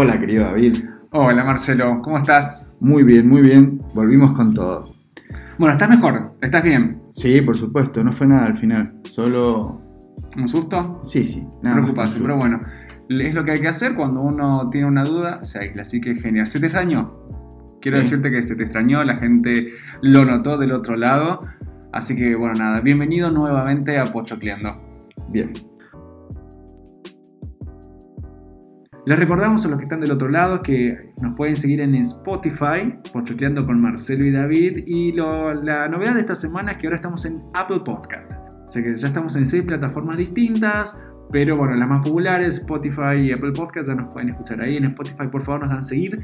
Hola, querido David. Hola, Marcelo, ¿cómo estás? Muy bien, muy bien. Volvimos con todo. Bueno, ¿estás mejor? ¿Estás bien? Sí, por supuesto, no fue nada al final. Solo. ¿Un susto? Sí, sí. Nada Preocupación, pero bueno, es lo que hay que hacer cuando uno tiene una duda, se aísla, así que genial. ¿Se te extrañó? Quiero Sí. decirte que se te extrañó, la gente lo notó del otro lado, así que bueno, nada, bienvenido nuevamente a Pochocleando. Bien. Les recordamos a los que están del otro lado que nos pueden seguir en Spotify, Pochocleando con Marcelo y David. Y lo- la novedad de esta semana es que ahora estamos en Apple Podcast. O sea que ya estamos en seis plataformas distintas, pero bueno, las más populares, Spotify y Apple Podcast, ya nos pueden escuchar ahí. En Spotify, por favor, nos dan seguir.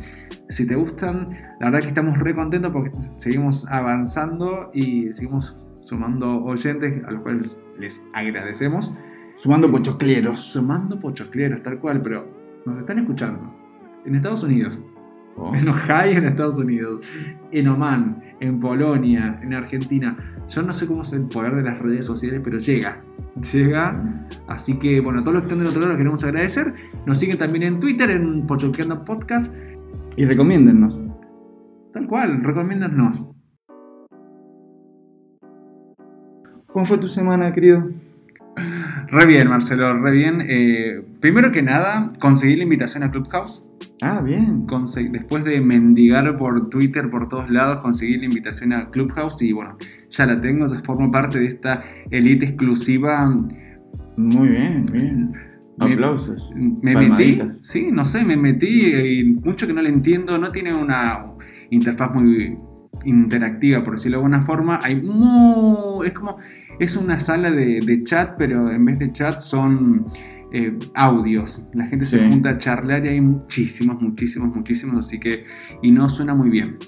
Si te gustan, la verdad que estamos re contentos porque seguimos avanzando y seguimos sumando oyentes, a los cuales les agradecemos. Sumando pochocleros. Sumando pochocleros, tal cual, pero nos están escuchando. En Estados Unidos, Oh. en Ohio, en Estados Unidos, en Oman, en Polonia, en Argentina. Yo no sé cómo es el poder de las redes sociales, pero llega. Llega. Así que, bueno, a todos los que están del otro lado los queremos agradecer. Nos siguen también en Twitter, en Pochocleando Podcast. Y recomiéndennos. Tal cual, recomiéndanos. ¿Cómo fue tu semana, querido? Re bien, Marcelo, re bien. Eh, primero que nada, conseguí la invitación a Clubhouse. Ah, bien. Después de mendigar por Twitter por todos lados, conseguí la invitación a Clubhouse y bueno, ya la tengo, ya formo parte de esta elite exclusiva. Muy bien, bien. Me- Aplausos. Me metí, sí, no sé, me metí y mucho que no le entiendo, no tiene una interfaz muy interactiva, por decirlo de alguna forma. Hay mu- es como, es una sala de, de chat, pero en vez de chat son eh, audios. La gente se junta a charlar y hay muchísimos, muchísimos, muchísimos, así que, y no suena muy bien.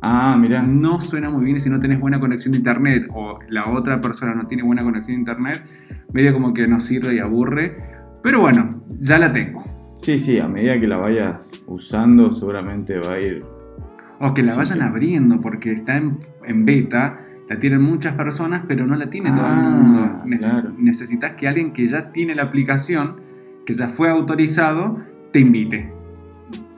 Ah, mira. No suena muy bien si no tenés buena conexión de internet o la otra persona no tiene buena conexión de internet, medio como que no sirve y aburre. Pero bueno, ya la tengo. Sí, sí, a medida que la vayas usando, seguramente va a ir. O que la vayan abriendo porque está en, en beta, la tienen muchas personas, pero no la tiene todo el Ah, mundo. Ne- claro. Necesitas que alguien que ya tiene la aplicación, que ya fue autorizado, te invite.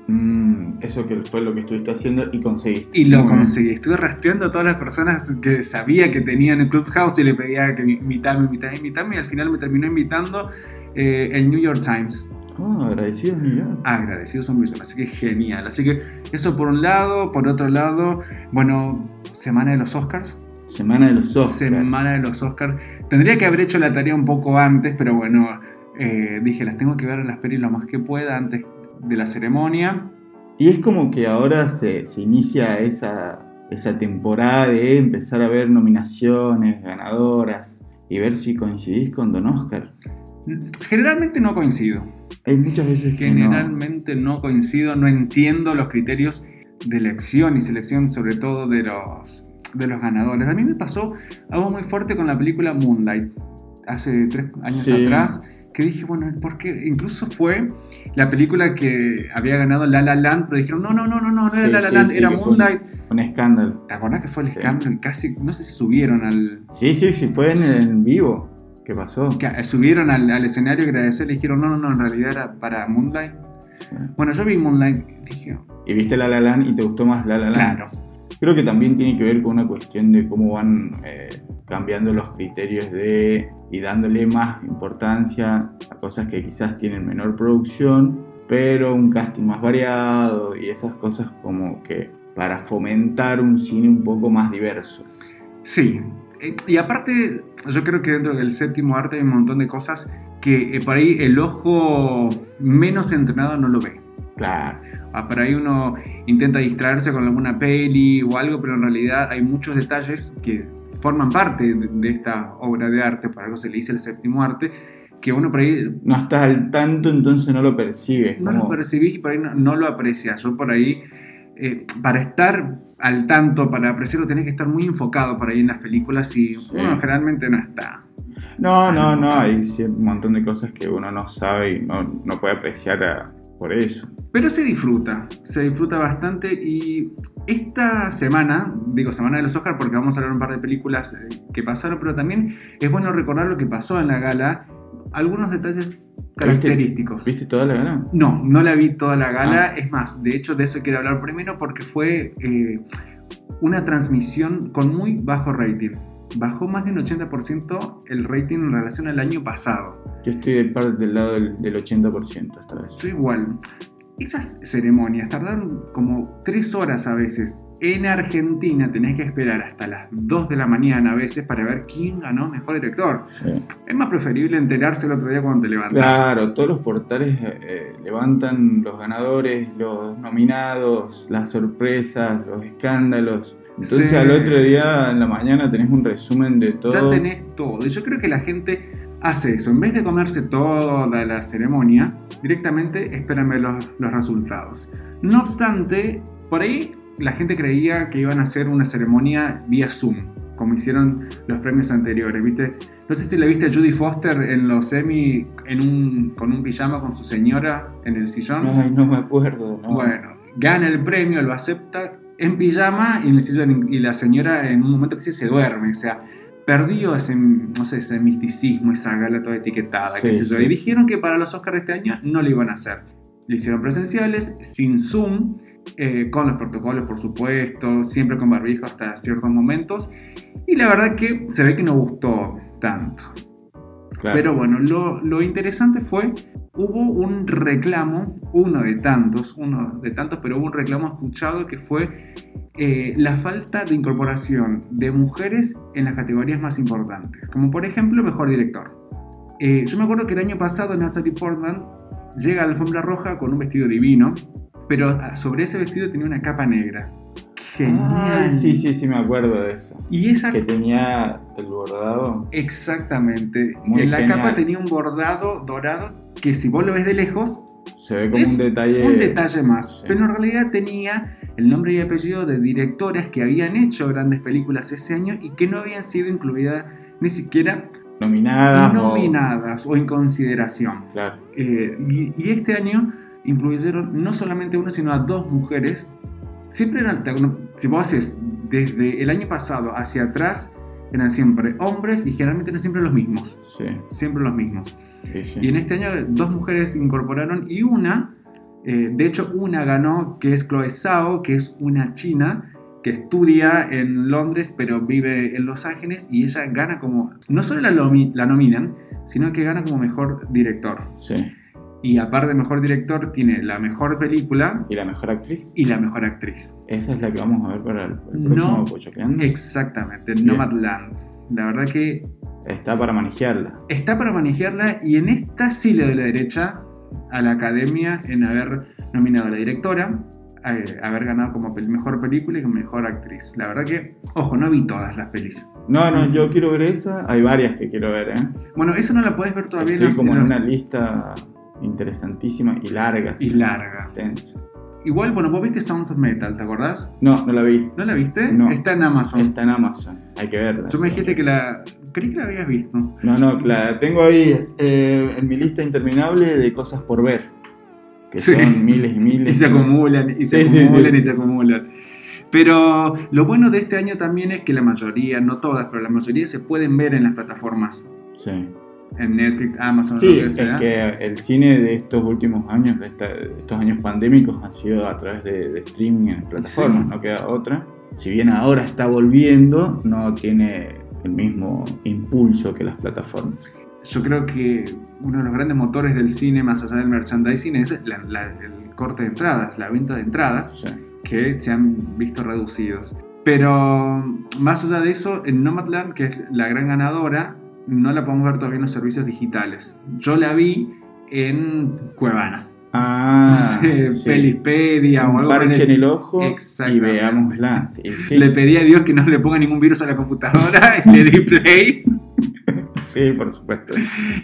Mm, eso que fue lo que estuviste haciendo y conseguiste. Y lo Muy bien. conseguí. Estuve rastreando a todas las personas que sabía que tenían el Clubhouse y le pedía que me invitame, invitame, invitame. Y al final me terminó invitando eh, el New York Times. Ah, agradecido millón. Agradecidos son millones. Así que genial. Así que eso por un lado. Por otro lado, bueno, semana de los Oscars. Semana de los Oscars. Semana de los Oscars. Tendría que haber hecho la tarea un poco antes, pero bueno, eh, dije, las tengo que ver las pelis lo más que pueda antes de la ceremonia. Y es como que ahora se, se inicia esa, esa temporada de empezar a ver nominaciones, ganadoras y ver si coincidís con Don Oscar. Generalmente no coincido. Hay muchas veces que no. Generalmente no coincido, no entiendo los criterios de elección y selección, sobre todo de los, de los ganadores. A mí me pasó algo muy fuerte con la película Moonlight, hace tres años Sí. atrás, que dije, bueno, porque incluso fue la película que había ganado La La Land, pero dijeron, no, no, no, no, no, no era La La sí, Land, era Moonlight. Un escándalo. ¿Te acordás que fue el escándalo? Y Casi, no sé si subieron al, Sí, sí, sí, fue en, en vivo. ¿Qué pasó? que subieron al, al escenario y agradecer, le dijeron, no, no, no, en realidad era para Moonlight. Bueno, yo vi Moonlight y dije, Y viste La La Land y te gustó más La La Land. claro, Creo que también tiene que ver con una cuestión de cómo van eh, cambiando los criterios de y dándole más importancia a cosas que quizás tienen menor producción, pero un casting más variado y esas cosas como que para fomentar un cine un poco más diverso. Sí, y aparte, yo creo que dentro del séptimo arte hay un montón de cosas que eh, por ahí el ojo menos entrenado no lo ve. Claro, Ah, Por ahí uno intenta distraerse con alguna peli o algo, pero en realidad hay muchos detalles que forman parte de, de esta obra de arte, por algo se le dice el séptimo arte, que uno por ahí no estás al tanto, entonces no lo percibes. no como- lo percibís y por ahí no, no lo aprecias. Yo por ahí, eh, para estar al tanto, para apreciarlo, tenés que estar muy enfocado por ahí en las películas y uno generalmente no está. No, no, no, hay un montón de cosas que uno no sabe y no, no puede apreciar a- por eso. Pero se disfruta, se disfruta bastante y esta semana, digo semana de los Oscars porque vamos a hablar un par de películas eh, que pasaron, pero también es bueno recordar lo que pasó en la gala algunos detalles característicos. ¿Viste toda la gala? No, no la vi toda la gala. Ah. Es más, de hecho de eso quiero hablar primero porque fue eh, una transmisión con muy bajo rating. Bajó más de un 80% el rating en relación al año pasado. Yo estoy del, par- del lado del, del 80% esta vez. Yo igual. Esas ceremonias tardaron como tres horas a veces. En Argentina tenés que esperar hasta las 2 de la mañana a veces para ver quién ganó mejor director. Sí. Es más preferible enterarse el otro día cuando te levantas. Claro, todos los portales eh, eh, levantan los ganadores, los nominados, las sorpresas, los escándalos. Entonces Sí. al otro día en la mañana tenés un resumen de todo. Ya tenés todo. Y yo creo que la gente hace eso. En vez de comerse toda la ceremonia, directamente esperan ver los, los resultados. No obstante, por ahí la gente creía que iban a hacer una ceremonia vía Zoom, como hicieron los premios anteriores, ¿viste? No sé si la viste a Judy Foster en los Emmy en un, con un pijama con su señora en el sillón. Ay, no me acuerdo. no. Bueno, gana el premio, lo acepta en pijama y, en y la señora en un momento que sí se duerme, o sea, perdió ese, no sé, ese misticismo, esa gala toda etiquetada. Sí, yo. sí, y dijeron que para los Oscars este año no lo iban a hacer. Lo hicieron presenciales, sin Zoom, eh, con los protocolos, por supuesto, siempre con barbijo hasta ciertos momentos. Y la verdad que se ve que no gustó tanto. Pero bueno, lo, lo interesante fue, hubo un reclamo, uno de tantos, uno de tantos, pero hubo un reclamo escuchado que fue eh, la falta de incorporación de mujeres en las categorías más importantes, como por ejemplo mejor director. Eh, yo me acuerdo que el año pasado Natalie Portman llega a la alfombra roja con un vestido divino, pero ah, sobre ese vestido tenía una capa negra. Genial. Ah, sí, sí, sí, me acuerdo de eso. Y esa Que tenía el bordado. Exactamente. Muy en la genial. capa tenía un bordado dorado que si vos lo ves de lejos Se ve como Es un detalle. un detalle más. sí. Pero en realidad tenía el nombre y apellido de directoras que habían hecho grandes películas ese año y que no habían sido incluidas ni siquiera Nominadas. o- nominadas o en consideración. Claro. Eh, y, y este año incluyeron no solamente a una, sino a dos mujeres. Siempre eran, si vos haces desde el año pasado hacia atrás, eran siempre hombres y generalmente eran siempre los mismos. Sí, Siempre los mismos. sí, sí. Y en este año dos mujeres incorporaron y una, eh, de hecho una ganó, que es Chloe Zhao, que es una china que estudia en Londres pero vive en Los Ángeles y ella gana como, no solo la, la nominan, sino que gana como mejor director. Sí. Y aparte de mejor director tiene la mejor película ¿Y la mejor actriz? y la mejor actriz. Esa es la que vamos a ver para el, el No. próximo Pochocleando. Exactamente. Nomadland. La verdad que Está para manejarla. está para manejarla y en esta sí le doy la derecha a la academia en haber nominado a la directora, haber ganado como mejor película y como mejor actriz. La verdad que, ojo, no vi todas las pelis. No, no, yo quiero ver esa. Hay varias que quiero ver, ¿eh? Bueno, eso no la puedes ver todavía Estoy los- como en los- una lista interesantísima y larga. y sí, larga. Intensa. Igual, bueno, vos viste Sound of Metal, ¿te acordás? No, no la vi. ¿No la viste? No. Está en Amazon. Está en Amazon. Hay que verla. Yo me dijiste que la... Creí que la habías visto. No, no, la tengo ahí eh, en mi lista interminable de cosas por ver. Que Sí. son miles y miles. Y se acumulan, y se Sí, acumulan, y se acumulan. Pero lo bueno de este año también es que la mayoría, no todas, pero la mayoría se pueden ver en las plataformas. Sí. En Netflix, Amazon, Sí, lo que es que el cine de estos últimos años, de, esta- de estos años pandémicos, ha sido a través de, de streaming en plataformas, Sí. no queda otra. Si bien ahora está volviendo, no tiene el mismo impulso que las plataformas. Yo creo que uno de los grandes motores del cine, más allá del merchandising, es la- la- el corte de entradas, la venta de entradas, que se han visto reducidos. Pero más allá de eso, en Nomadland, que es la gran ganadora, no la podemos ver todavía en los servicios digitales. Yo la vi en Cuevana. ah, no sé, sí. Pelispedia o algo parche en el ojo y veámosla. Sí, sí. Le pedí a Dios que no le ponga ningún virus a la computadora y le di play. Sí, por supuesto.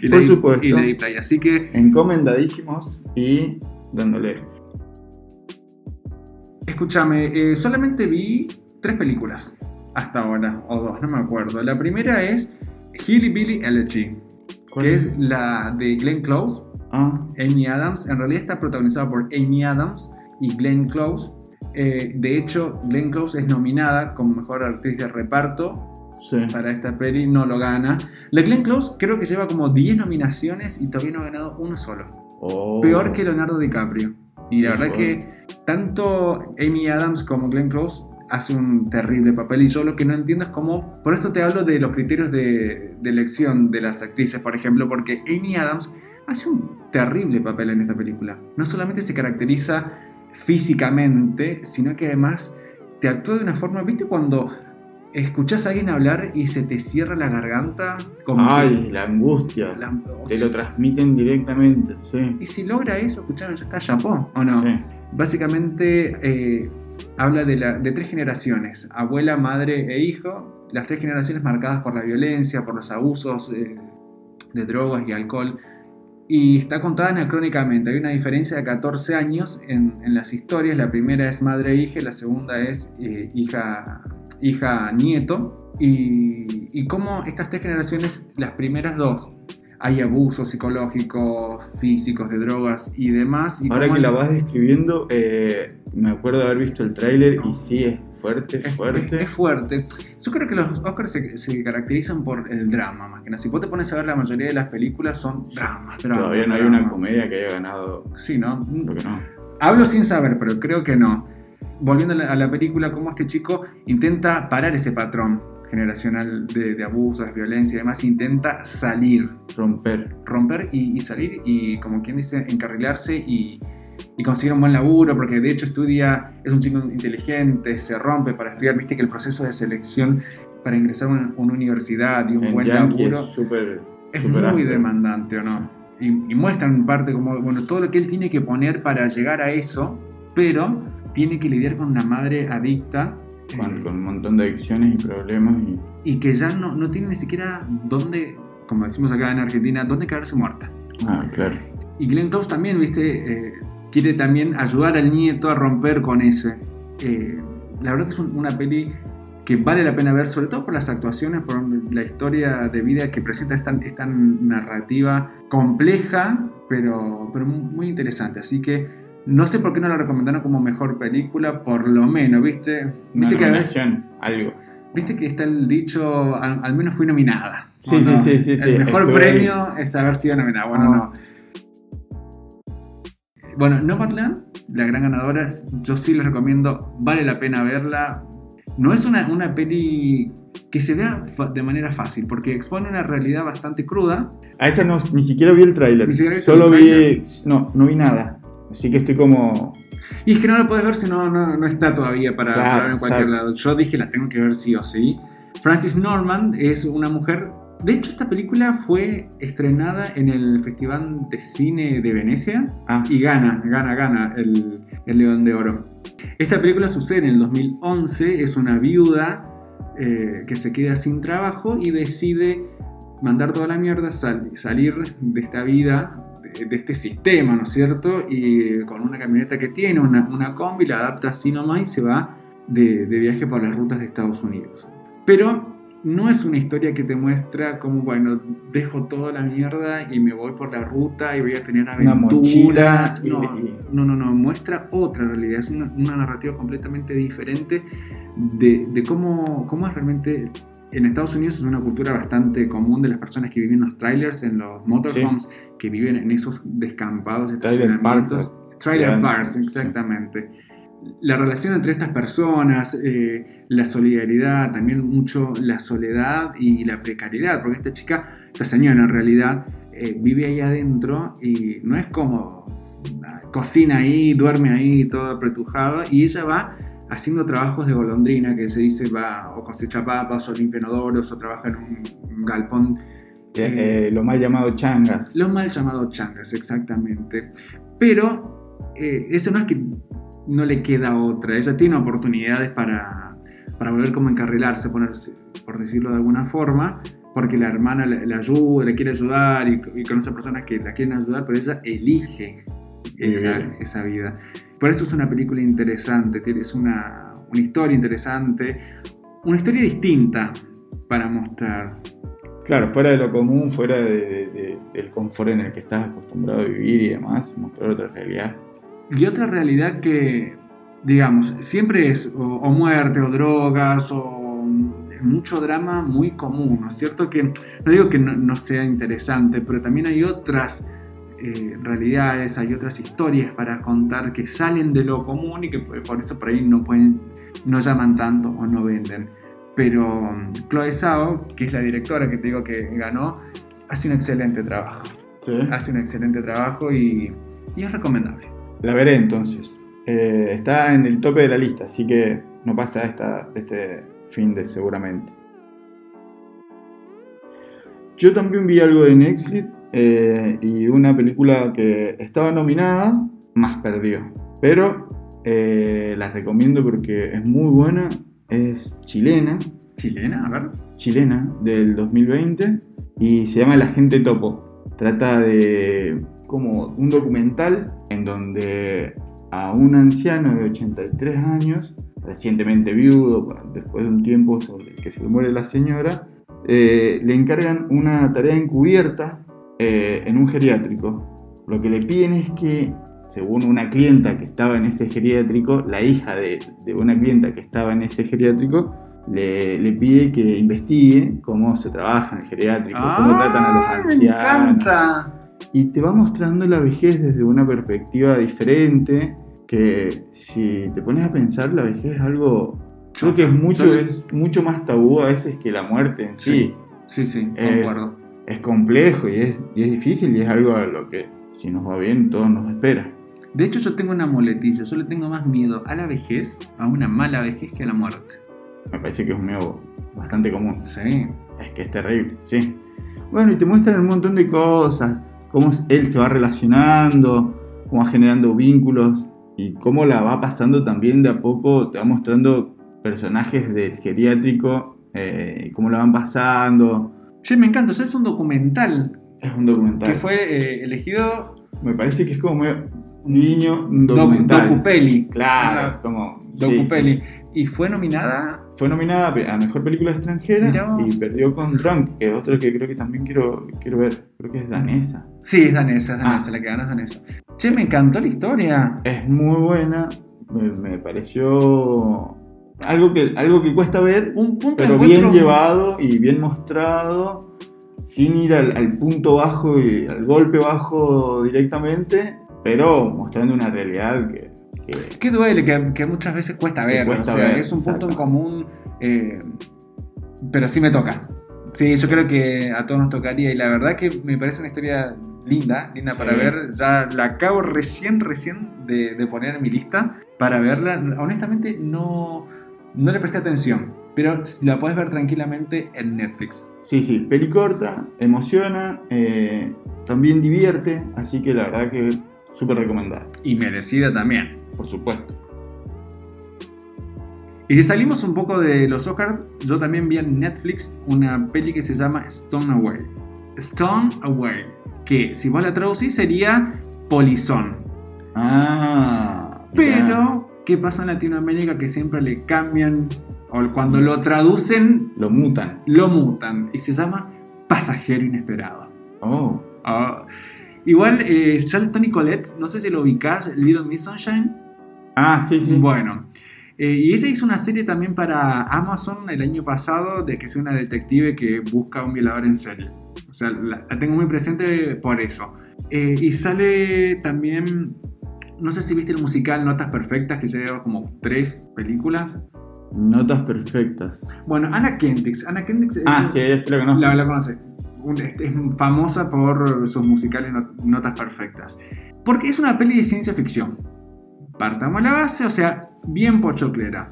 Y Por le supuesto. Y le di play. Así que Encomendadísimos y dándole. Escúchame, eh, solamente vi tres películas hasta ahora, o dos, no me acuerdo. La primera es Hilly Billy Elegy, ¿Cuál que es la de Glenn Close, Ah, Amy Adams. En realidad está protagonizada por Amy Adams y Glenn Close. Eh, de hecho, Glenn Close es nominada como mejor actriz de reparto Sí. para esta peli, no lo gana. La Glenn Close creo que lleva como 10 nominaciones y todavía no ha ganado uno solo. Oh. Peor que Leonardo DiCaprio. Y la verdad que tanto Amy Adams como Glenn Close hace un terrible papel y yo lo que no entiendo es cómo, por esto te hablo de los criterios de, de elección de las actrices, por ejemplo, porque Amy Adams hace un terrible papel en esta película. No solamente se caracteriza físicamente, sino que además te actúa de una forma, ¿viste cuando escuchás a alguien hablar y se te cierra la garganta? Como Ay, si- la angustia. la- Te lo transmiten directamente, sí. y si logra eso, escucharon, ya está chapó, ¿o no? Sí. Básicamente eh, habla de, tres generaciones, abuela, madre e hijo, las tres generaciones marcadas por la violencia, por los abusos eh, de drogas y alcohol, y está contada anacrónicamente, hay una diferencia de 14 años en, las historias, la primera es madre e hija, la segunda es eh, hija, hija, nieto, y, y cómo estas tres generaciones, las primeras dos, hay abusos psicológicos, físicos, de drogas y demás. Y Ahora que la vas describiendo, eh, me acuerdo de haber visto el tráiler y sí, es fuerte, Es, fuerte. es- es fuerte. Yo creo que los Oscars se, se caracterizan por el drama, más que nada. Si vos te pones a ver la mayoría de las películas son dramas, dramas. Todavía no hay una comedia que haya ganado. Sí, ¿no? Creo que no. Hablo sin saber, pero creo que no. Volviendo a la, a la película, cómo este chico intenta parar ese patrón generacional de, de abusos, violencia y demás, intenta salir, Romper. romper y, y salir y, como quien dice, encarrilarse y, y conseguir un buen laburo, porque de hecho estudia, es un chico inteligente, se rompe para estudiar, viste que el proceso de selección para ingresar a una, una universidad y un En buen Yankee laburo es muy demandante, ¿o no? Y, y muestran en parte como, bueno, todo lo que él tiene que poner para llegar a eso, pero tiene que lidiar con una madre adicta Con, con un montón de adicciones y problemas. Y, y que ya no, no tiene ni siquiera dónde, como decimos acá en Argentina, dónde quedarse muerta. ah, claro. Y Glenn Close también, viste, eh, quiere también ayudar al nieto a romper con ese. Eh, la verdad que es un- una peli que vale la pena ver, sobre todo por las actuaciones, por la historia de vida que presenta esta, esta narrativa compleja, pero, pero muy interesante. Así que no sé por qué no la recomendaron como mejor película, por lo menos, ¿viste? Una ¿Viste que, a veces- nominación, algo. ¿Viste que está el dicho, al, al menos fui nominada? Sí, ¿o sí, no? sí, sí, sí, El mejor premio es haber sido nominada. Bueno, Ah. no. Bueno, Nomadland, la gran ganadora, yo sí les recomiendo, vale la pena verla. No es una, una peli que se vea de manera fácil, porque expone una realidad bastante cruda. A esa no, ni siquiera vi el tráiler. Solo el vi. No, no vi nada. Así que estoy como. Y es que no la puedes ver si no, no, no está todavía para, Claro, para ver en cualquier exacto. lado. Yo dije la tengo que ver sí o sí. Francis Norman es una mujer. De hecho, esta película fue estrenada en el Festival de Cine de Venecia Ah, y gana, gana, gana el, el León de Oro. Esta película sucede en el 2011, es una viuda eh, que se queda sin trabajo y decide mandar toda la mierda, sal- salir de esta vida, de este sistema, ¿no es cierto? Y con una camioneta que tiene, una, una combi, la adapta así nomás y se va de, de viaje por las rutas de Estados Unidos. Pero no es una historia que te muestra como, bueno, dejo toda la mierda y me voy por la ruta y voy a tener aventuras. No, no, no, no, muestra otra realidad, es una, una narrativa completamente diferente de, de cómo, cómo es realmente... En Estados Unidos es una cultura bastante común de las personas que viven en los trailers, en los motorhomes, que viven en esos descampados, Trailer estacionamientos. parks, Trailer parks, sí. exactamente. La relación entre estas personas, eh, la solidaridad, también mucho la soledad y la precariedad, porque esta chica, esta señora en realidad, eh, vive ahí adentro y no es como ah, cocina ahí, duerme ahí, todo apretujado, y ella va haciendo trabajos de golondrina, que se dice va o cosecha papas, o limpia inodoros, o trabaja en un galpón eh, eh, lo mal llamado changas. lo mal llamado changas, exactamente. Pero eh, eso no es que no le queda otra. Ella tiene oportunidades para, para volver como a encarrilarse, ponerse, por decirlo de alguna forma, porque la hermana le, le ayuda, le quiere ayudar y, y conoce a personas que la quieren ayudar, pero ella elige esa, esa vida. Por eso es una película interesante, tiene- es una, una historia interesante, una historia distinta para mostrar. Claro, fuera de lo común, fuera de- de- de- del confort en el que estás acostumbrado a vivir y demás, mostrar otra realidad. Y otra realidad que, digamos, siempre es o, o muerte o drogas o mucho drama muy común, ¿no es cierto? Que no digo que no, sea interesante, pero también hay otras eh, realidades, hay otras historias para contar que salen de lo común y que por eso por ahí no pueden, no llaman tanto o no venden. Pero um, Chloe Zhao, que es la directora que te digo que ganó, hace un excelente trabajo. Hace un excelente trabajo y, es recomendable. La veré entonces. Eh, está en el tope de la lista, así que no pasa esta, este fin de seguramente. Yo también vi algo de Netflix eh, y una película que estaba nominada, más perdió. Pero eh, la recomiendo porque es muy buena, es chilena. ¿Chilena? A ver. Chilena, del 2020, y se llama La Gente Topo. Trata de como un documental en donde a un anciano de 83 años recientemente viudo, después de un tiempo sobre que se le muere la señora, eh, le encargan una tarea encubierta eh, en un geriátrico. Lo que le piden es que, según una clienta que estaba en ese geriátrico, la hija de, una clienta que estaba en ese geriátrico, le, pide que investigue cómo se trabaja en el geriátrico, cómo tratan a los ancianos. Me encanta. Y te va mostrando la vejez desde una perspectiva diferente que si te pones a pensar, la vejez es algo, creo que es mucho, es mucho más tabú a veces que la muerte en sí. Sí, sí, es, Es complejo y es, y es difícil y es algo a lo que si nos va bien todo nos espera. De hecho yo tengo una muletilla, yo le tengo más miedo a la vejez, a una mala vejez que a la muerte. Me parece que es un miedo bastante común. Sí. Es que es terrible, sí. Bueno, y te muestran un montón de cosas, cómo él se va relacionando, cómo va generando vínculos y cómo la va pasando también de a poco, te va mostrando personajes del geriátrico, eh, cómo la van pasando. Sí, me encanta, es un documental. Es un documental. Que fue eh, elegido... Me parece que es como un niño, documental. Docupeli. Claro, como... Docupeli. Y fue nominada fue nominada a Mejor Película Extranjera y perdió con Drunk, que es otra que creo que también quiero, quiero ver. Creo que es danesa. Sí, es danesa, es danesa, ah. la que gana es danesa. Che, me encantó la historia. Es muy buena, me, pareció algo que, algo que cuesta ver, un punto pero bien llevado y bien mostrado, sin ir al, punto bajo y al golpe bajo directamente, pero mostrando una realidad que que, duele, que, muchas veces cuesta ver. o sea, es un punto en común, eh, pero sí me toca. Sí, yo creo que a todos nos tocaría y la verdad que me parece una historia linda, linda para ver. Ya la acabo recién, recién de, poner en mi lista para verla. Honestamente no, no le presté atención, pero la puedes ver tranquilamente en Netflix. Sí, sí, peli corta, emociona, eh, también divierte, así que la verdad que súper recomendada. Y merecida también por supuesto. Y si salimos un poco de los Oscars, yo también vi en Netflix una peli que se llama Stone Away. Stone Away, que si vos la traducís sería polizón. Ah. Pero, ¿qué pasa en Latinoamérica? Que siempre le cambian, o cuando lo traducen, lo mutan. Lo mutan. Y se llama Pasajero Inesperado. Oh. oh. Igual, eh, sale Tony Colette, no sé si lo ubicás, Little Miss Sunshine. Ah, sí, sí. Bueno. Eh, y ella hizo una serie también para Amazon el año pasado de que es una detective que busca a un violador en serie. O sea, la, tengo muy presente por eso. Eh, y sale también, no sé si viste el musical Notas Perfectas, que lleva como tres películas. Notas Perfectas. Bueno, Anna Kendricks. Anna Kendricks ah, sí, ella sí la conozco. La, la conoces. Es famosa por sus musicales Notas Perfectas. Porque es una peli de ciencia ficción partamos la base, o sea, bien pochoclera.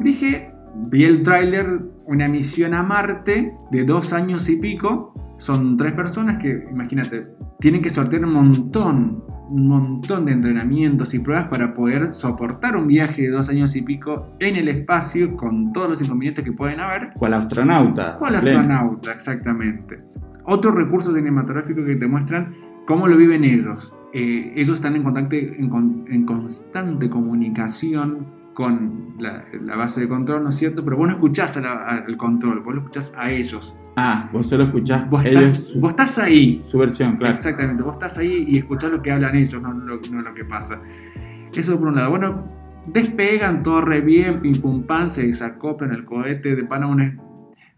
Dije, vi el tráiler, una misión a Marte de dos años y pico. Son tres personas que, imagínate, tienen que sortear un montón, un montón de entrenamientos y pruebas para poder soportar un viaje de dos años y pico en el espacio con todos los inconvenientes que pueden haber. ¿Cuál astronauta? ¿Cuál astronauta? Exactamente. Otro recurso cinematográfico que te muestran cómo lo viven ellos eh, ellos están en, contacto, en, constante comunicación con la, base de control, ¿no es cierto? Pero vos no escuchás al control, vos lo escuchás a ellos. Ah, vos solo escuchás vos estás, vos estás ahí. Su versión, claro. Exactamente, vos estás ahí y escuchás lo que hablan ellos, no, lo, que pasa. Eso por un lado. Bueno, despegan todo re bien, pim pum pan, se desacoplan el cohete, de pan a una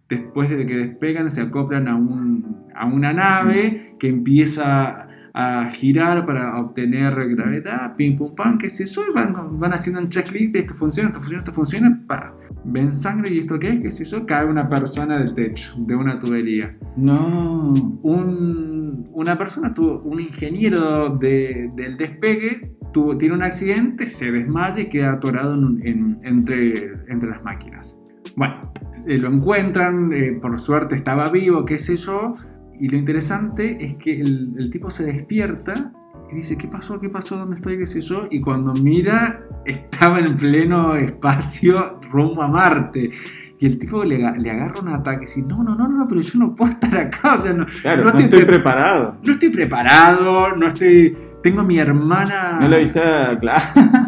después de que despegan se acoplan a, un, a una nave que empieza a girar para obtener gravedad, pim pum pam, qué sé yo, van, van haciendo un checklist de esto funciona, esto funciona, esto funciona, pa, ven sangre y esto qué es, qué sé yo, cae una persona del techo, de una tubería. No. Un, una persona, tuvo, un ingeniero de- del despegue, tuvo, tiene un accidente, se desmaya y queda atorado en en- entre, entre las máquinas. Bueno, eh, lo encuentran, eh, por suerte estaba vivo, qué sé yo, y lo interesante es que el, el tipo se despierta y dice, ¿qué pasó? ¿Qué pasó? ¿Dónde estoy? ¿Qué sé yo? Y cuando mira, estaba en pleno espacio rumbo a Marte. Y el tipo le, le agarra un ataque y dice, no, no, no, no, pero yo no puedo estar acá. O sea, no, Claro, no no, estoy estoy pre- preparado. no estoy preparado, no estoy... Tengo a mi hermana... No le avisé, a- claro.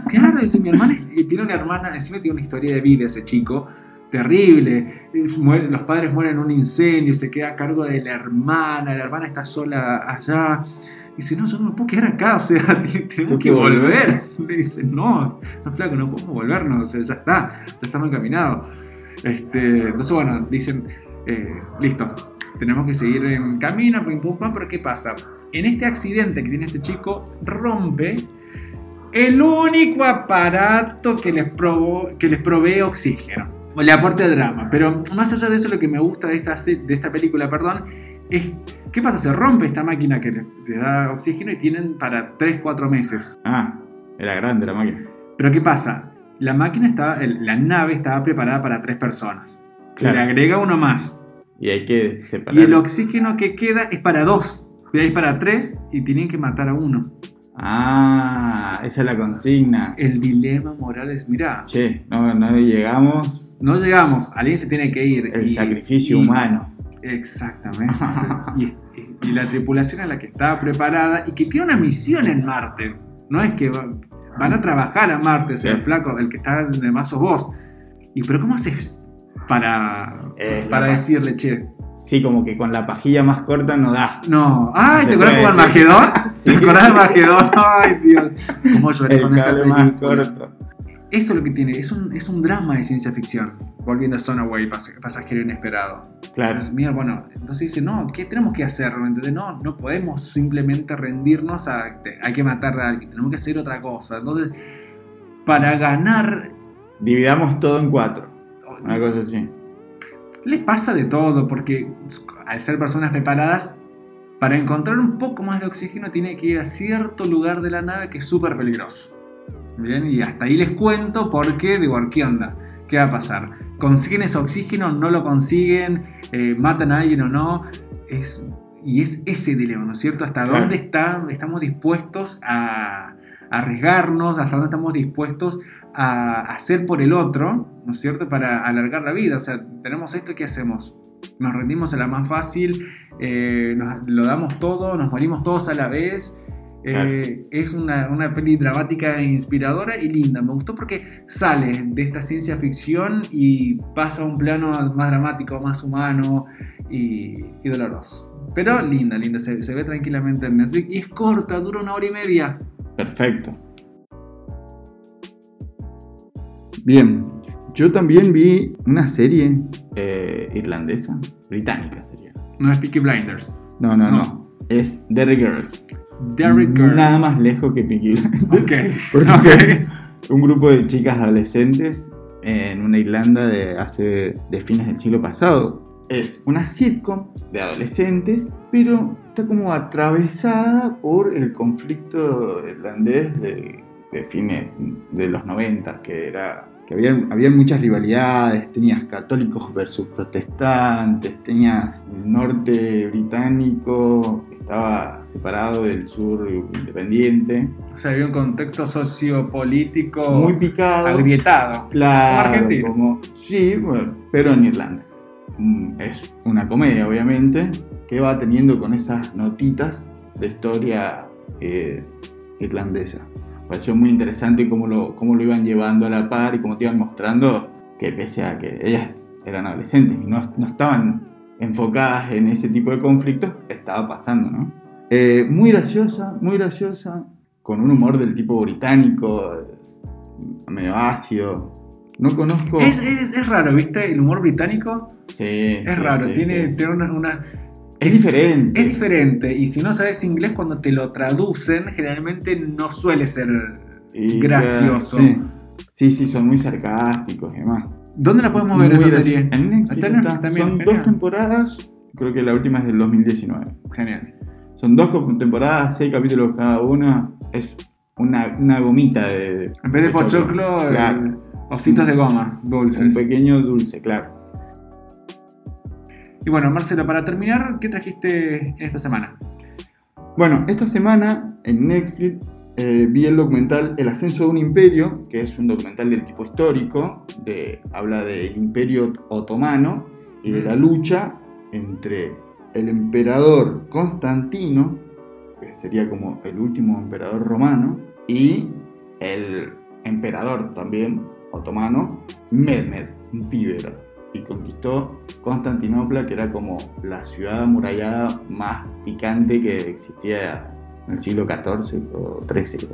Claro, dice, mi hermana eh, tiene una hermana, encima tiene una historia de vida ese chico, terrible. Los padres mueren en un incendio, se queda a cargo de la hermana, la hermana está sola allá. Dice, no, yo no me puedo quedar acá, o sea, te- tenemos que volver. Le dice, no, no, flaco, no podemos volvernos, o sea, ya está, ya estamos encaminados. Este, entonces, bueno, dicen, eh, listo, tenemos que seguir en camino, pim pum pam, pero ¿qué pasa? En este accidente que tiene este chico, rompe el único aparato que les, provo- que les provee oxígeno. Le aporte drama. Pero más allá de eso, lo que me gusta de esta, de esta película, perdón, es ¿qué pasa? Se rompe esta máquina que les, da oxígeno y tienen para 3-4 meses. Ah, era grande la máquina. Pero ¿qué pasa? La máquina estaba, la nave estaba preparada para 3 personas. Se Claro. le agrega uno más. Y hay que separar. Y el oxígeno que queda es para 2. Es para 3 y tienen que matar a uno. Ah, esa es la consigna. El dilema moral es, mira, Che, no, no llegamos. no llegamos, alguien se tiene que ir. El y- sacrificio y- humano. Exactamente. y, la tripulación a la que estaba preparada y que tiene una misión en Marte. No es que va- van a trabajar a Marte, o sea, Sí. el flaco, el que está de más sos vos. ¿Y pero cómo haces para, Eh, para decirle, che, Sí, como que con la pajilla más corta no da. no, ay, ¿te acuerdas como el decir. Magedón? Sí. ¿Te acuerdas de Magedón? Ay, Dios, cómo lloré con esa más corto. Esto es lo que tiene, es un, es un drama de ciencia ficción. Volviendo a Sonaway, pas- pasajero inesperado. Claro. Entonces, mira, bueno, entonces dice, no, ¿qué tenemos que hacer? No, no podemos simplemente rendirnos a, te- hay que matar a alguien, tenemos que hacer otra cosa. Entonces, para ganar, Dividamos todo en cuatro. Una cosa así. Les pasa de todo, porque al ser personas preparadas, para encontrar un poco más de oxígeno tiene que ir a cierto lugar de la nave que es súper peligroso. Bien, y hasta ahí les cuento porque digo, ¿qué onda? ¿Qué va a pasar? ¿Consiguen ese oxígeno? ¿No lo consiguen? Eh, ¿Matan a alguien o no? Es, y es ese dilema, ¿no es cierto? ¿Hasta dónde está, estamos dispuestos a arriesgarnos? ¿Hasta dónde estamos dispuestos a hacer por el otro, ¿no es cierto? Para alargar la vida. O sea, tenemos esto, ¿qué hacemos? Nos rendimos a la más fácil, eh, nos- lo damos todo, nos morimos todos a la vez. Eh, es una, una peli dramática e inspiradora y linda. Me gustó porque sale de esta ciencia ficción y pasa a un plano más dramático, más humano y, y doloroso. Pero linda, linda. Se, se ve tranquilamente en Netflix y es corta, dura una hora y media. Perfecto. Bien, yo también vi una serie eh, irlandesa, británica sería. No es Peaky Blinders. No, no, No. no. Es Derry Girls. Derrick Girls. Nada más lejos que Peaky Blinders. Ok. Porque Ok. son un grupo de chicas adolescentes en una Irlanda de hace de fines del siglo pasado. Es una sitcom de adolescentes, pero está como atravesada por el conflicto irlandés de, de fines de los 90, que era que había, había muchas rivalidades, tenías católicos versus protestantes, tenías el norte británico que estaba separado del sur independiente, O sea, había un contexto sociopolítico muy picado. agrietado. Claro, Como Argentina. como- sí, bueno, pero en Irlanda. Mm, Es una comedia, obviamente, que va teniendo con esas notitas de historia eh, irlandesa. Me pareció muy interesante cómo lo, cómo lo iban llevando a la par y cómo te iban mostrando que pese a que ellas eran adolescentes y no, no estaban enfocadas en ese tipo de conflictos, estaba pasando, ¿no? Eh, muy graciosa, muy graciosa, con un humor del tipo británico, medio ácido, No conozco. Es, es- es raro, ¿viste? El humor británico Sí, es sí, raro, sí, tiene, sí. tiene una, una- Es diferente. Es diferente, y si no sabes inglés, cuando te lo traducen, generalmente no suele ser Y, gracioso. Sí. sí, sí, son muy sarcásticos y demás. ¿Dónde la podemos ver Muy esa serie? En Netflix Está Son genial. dos temporadas. Creo que la última es del 2019. Genial. Son dos temporadas, seis capítulos cada una. Es una, una gomita de. En vez de pochoclo, eh, Claro. ositos de goma, Un dulces. pequeño dulce, claro. Y bueno, Marcelo, para terminar, ¿qué trajiste en esta semana? Bueno, esta semana en Netflix eh, vi el documental El ascenso de un imperio, que es un documental del tipo histórico, de, habla del imperio otomano y de la Mm. lucha entre el emperador Constantino, que sería como el último emperador romano, y el emperador también otomano, Mehmed, un pibe era, y conquistó Constantinopla, que era como la ciudad amurallada más picante que existía en el siglo XIV o XIII.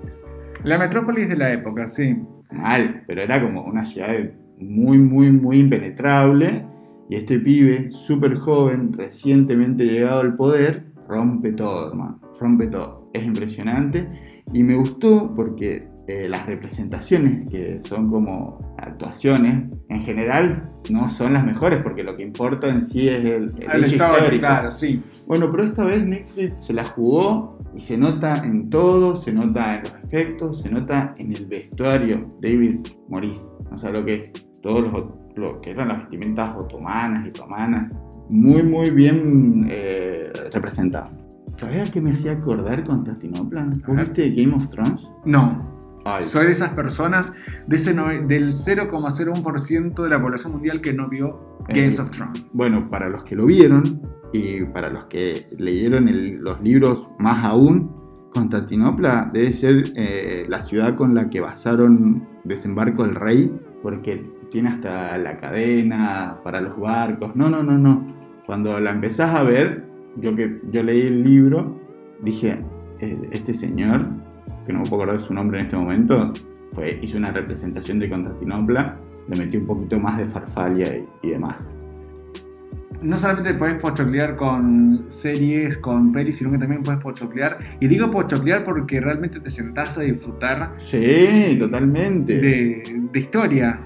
La metrópolis de la época, sí. Mal, pero era como una ciudad muy, muy, muy impenetrable. Y este pibe, súper joven, recientemente llegado al poder, rompe todo, hermano. Rompe todo. Es impresionante. Y me gustó porque eh, las representaciones, que son como actuaciones, en general no son las mejores, porque lo que importa en sí es el, el El hecho historia, histórico. claro, sí. Bueno, pero esta vez Netflix se la jugó y se nota en todo, se nota en los efectos, se nota en el vestuario. David Morris, o sea, lo que es, todos los, lo que eran las vestimentas otomanas y otomanas, muy, muy bien eh, representado. ¿Sabías qué me hacía acordar Constantinopla? ¿Vos viste Game of Thrones? No, Ay, soy de esas personas de ese nove- del 0,01% de la población mundial que no vio Eh, Games of Thrones. Bueno, para los que lo vieron y para los que leyeron el- los libros más aún, Constantinopla debe ser eh, la ciudad con la que basaron Desembarco del Rey, porque tiene hasta la cadena para los barcos. No, no, no, no. Cuando la empezás a ver, yo que yo leí el libro, dije, eh, este señor, que no me puedo acordar su nombre en este momento, fue, hizo una representación de Constantinopla, le metió un poquito más de farfalia y- y demás. No solamente podés pochoclear con series, con pelis, sino que también podés pochoclear. Y digo pochoclear porque realmente te sentás a disfrutar Sí, totalmente. de, de historia.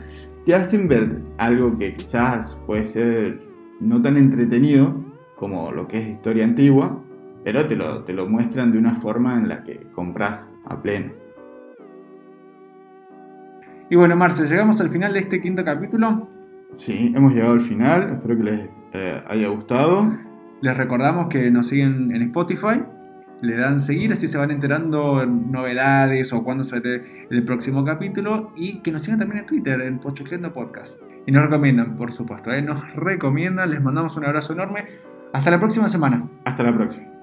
Te hacen ver algo que quizás puede ser no tan entretenido como lo que es historia antigua, pero te lo, te lo muestran de una forma en la que compras a pleno. Y bueno, Marcel, llegamos al final de este quinto capítulo. Sí, hemos llegado al final, espero que les eh, haya gustado. Les recordamos que nos siguen en Spotify, le dan seguir, así se van enterando novedades o cuándo sale el próximo capítulo. Y que nos sigan también en Twitter, en Pochocleando Podcast. Y nos recomiendan, por supuesto, ¿eh? nos recomiendan. Les mandamos un abrazo enorme. Hasta la próxima semana. Hasta la próxima.